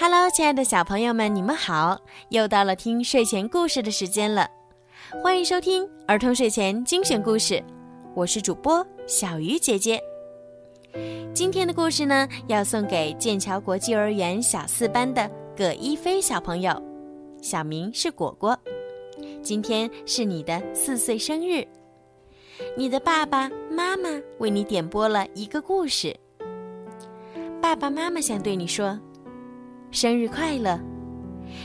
Hello，亲爱的小朋友们，你们好！又到了听睡前故事的时间了，欢迎收听儿童睡前精选故事。我是主播小鱼姐姐。今天的故事呢，要送给剑桥国际幼儿园小四班的葛一飞小朋友，小名是果果。今天是你的四岁生日，你的爸爸妈妈为你点播了一个故事。爸爸妈妈想对你说。生日快乐！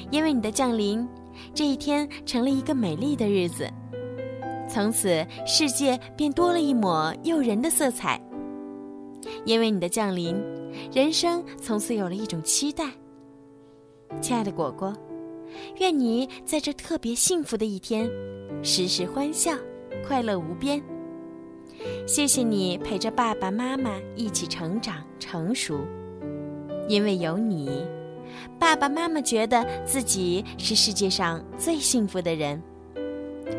因为你的降临，这一天成了一个美丽的日子。从此，世界便多了一抹诱人的色彩。因为你的降临，人生从此有了一种期待。亲爱的果果，愿你在这特别幸福的一天，时时欢笑，快乐无边。谢谢你陪着爸爸妈妈一起成长成熟，因为有你。爸爸妈妈觉得自己是世界上最幸福的人，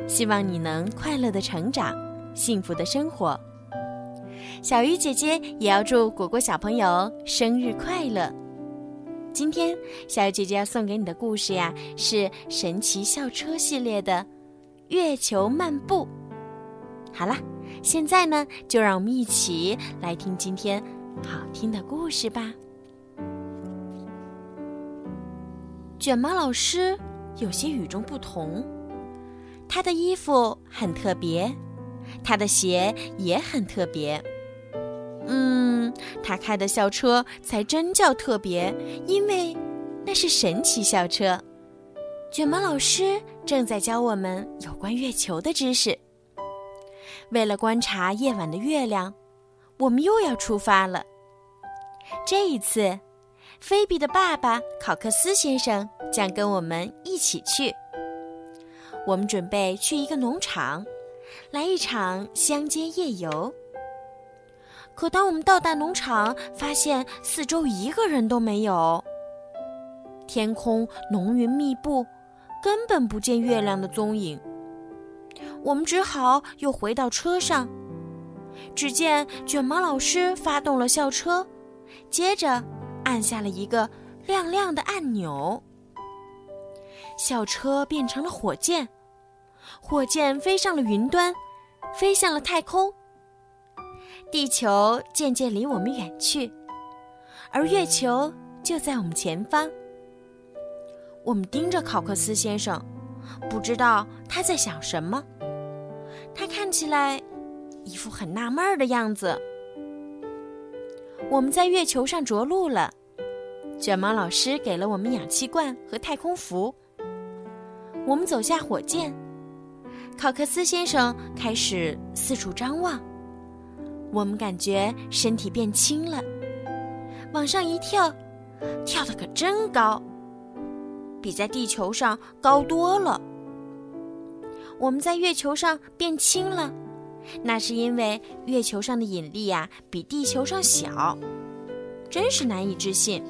希望你能快乐的成长，幸福的生活。小鱼姐姐也要祝果果小朋友生日快乐。今天小鱼姐姐要送给你的故事呀，是《神奇校车》系列的《月球漫步》。好了，现在呢，就让我们一起来听今天好听的故事吧。卷毛老师有些与众不同，他的衣服很特别，他的鞋也很特别。嗯，他开的校车才真叫特别，因为那是神奇校车。卷毛老师正在教我们有关月球的知识。为了观察夜晚的月亮，我们又要出发了。这一次。菲比的爸爸考克斯先生将跟我们一起去。我们准备去一个农场，来一场乡间夜游。可当我们到达农场，发现四周一个人都没有，天空浓云密布，根本不见月亮的踪影。我们只好又回到车上。只见卷毛老师发动了校车，接着。按下了一个亮亮的按钮，校车变成了火箭，火箭飞上了云端，飞向了太空。地球渐渐离我们远去，而月球就在我们前方。我们盯着考克斯先生，不知道他在想什么。他看起来一副很纳闷的样子。我们在月球上着陆了，卷毛老师给了我们氧气罐和太空服。我们走下火箭，考克斯先生开始四处张望。我们感觉身体变轻了，往上一跳，跳得可真高，比在地球上高多了。我们在月球上变轻了。那是因为月球上的引力呀比地球上小，真是难以置信。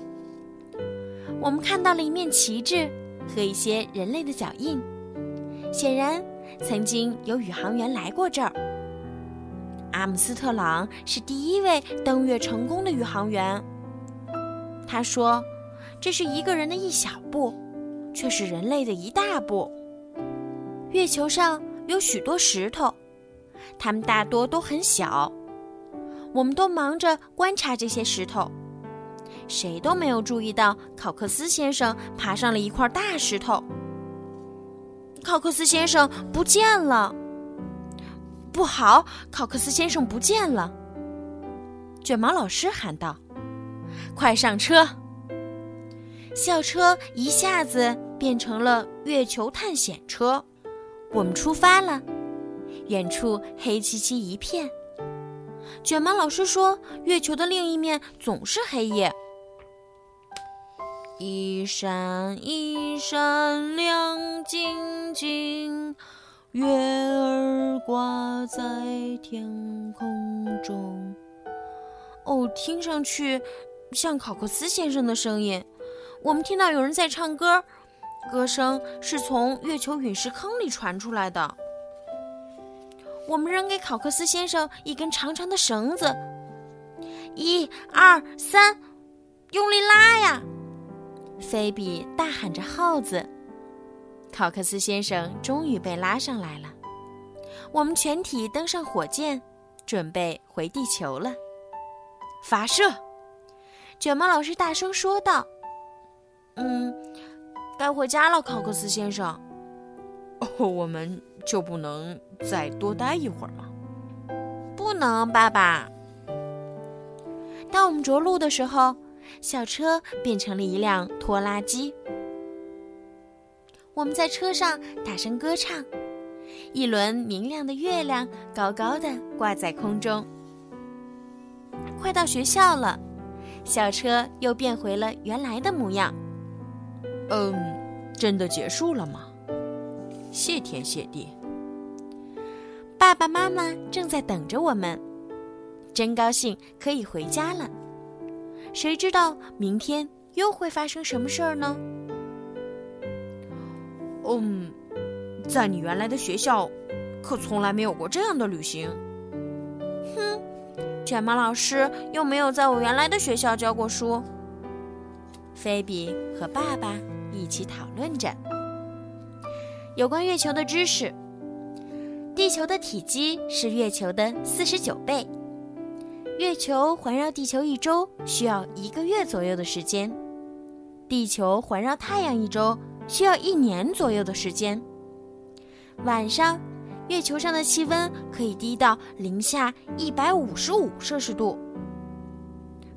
我们看到了一面旗帜和一些人类的脚印，显然曾经有宇航员来过这儿。阿姆斯特朗是第一位登月成功的宇航员。他说：“这是一个人的一小步，却是人类的一大步。”月球上有许多石头。它们大多都很小，我们都忙着观察这些石头，谁都没有注意到考克斯先生爬上了一块大石头。考克斯先生不见了！不好，考克斯先生不见了！卷毛老师喊道：“快上车！”校车一下子变成了月球探险车，我们出发了。远处黑漆漆一片。卷毛老师说：“月球的另一面总是黑夜。”一闪一闪亮晶晶，月儿挂在天空中。哦，听上去像考克斯先生的声音。我们听到有人在唱歌，歌声是从月球陨石坑里传出来的。我们扔给考克斯先生一根长长的绳子，一、二、三，用力拉呀！菲比大喊着“耗子”，考克斯先生终于被拉上来了。我们全体登上火箭，准备回地球了。发射！卷毛老师大声说道：“嗯，该回家了，考克斯先生。哦，我们就不能再多待一会儿吗？不能，爸爸。当我们着陆的时候。”小车变成了一辆拖拉机，我们在车上大声歌唱，一轮明亮的月亮高高的挂在空中。快到学校了，小车又变回了原来的模样。嗯，真的结束了吗？谢天谢地！爸爸妈妈正在等着我们，真高兴可以回家了。谁知道明天又会发生什么事儿呢？嗯，在你原来的学校，可从来没有过这样的旅行。哼，卷毛老师又没有在我原来的学校教过书。菲比和爸爸一起讨论着有关月球的知识。地球的体积是月球的四十九倍。月球环绕地球一周需要一个月左右的时间，地球环绕太阳一周需要一年左右的时间。晚上，月球上的气温可以低到零下一百五十五摄氏度，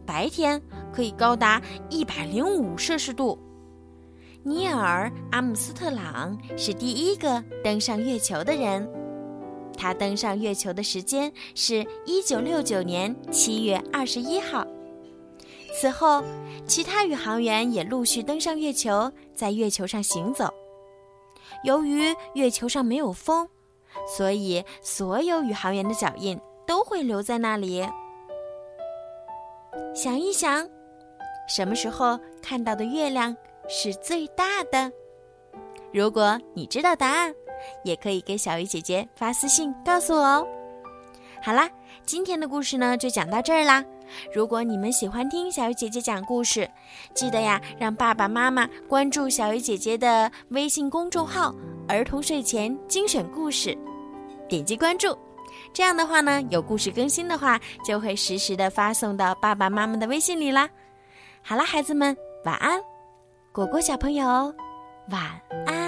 白天可以高达一百零五摄氏度。尼尔·阿姆斯特朗是第一个登上月球的人。他登上月球的时间是一九六九年七月二十一号。此后，其他宇航员也陆续登上月球，在月球上行走。由于月球上没有风，所以所有宇航员的脚印都会留在那里。想一想，什么时候看到的月亮是最大的？如果你知道答案。也可以给小鱼姐姐发私信告诉我哦。好啦，今天的故事呢就讲到这儿啦。如果你们喜欢听小鱼姐姐讲故事，记得呀让爸爸妈妈关注小鱼姐姐的微信公众号“儿童睡前精选故事”，点击关注。这样的话呢，有故事更新的话，就会实时的发送到爸爸妈妈的微信里啦。好啦，孩子们晚安，果果小朋友晚安。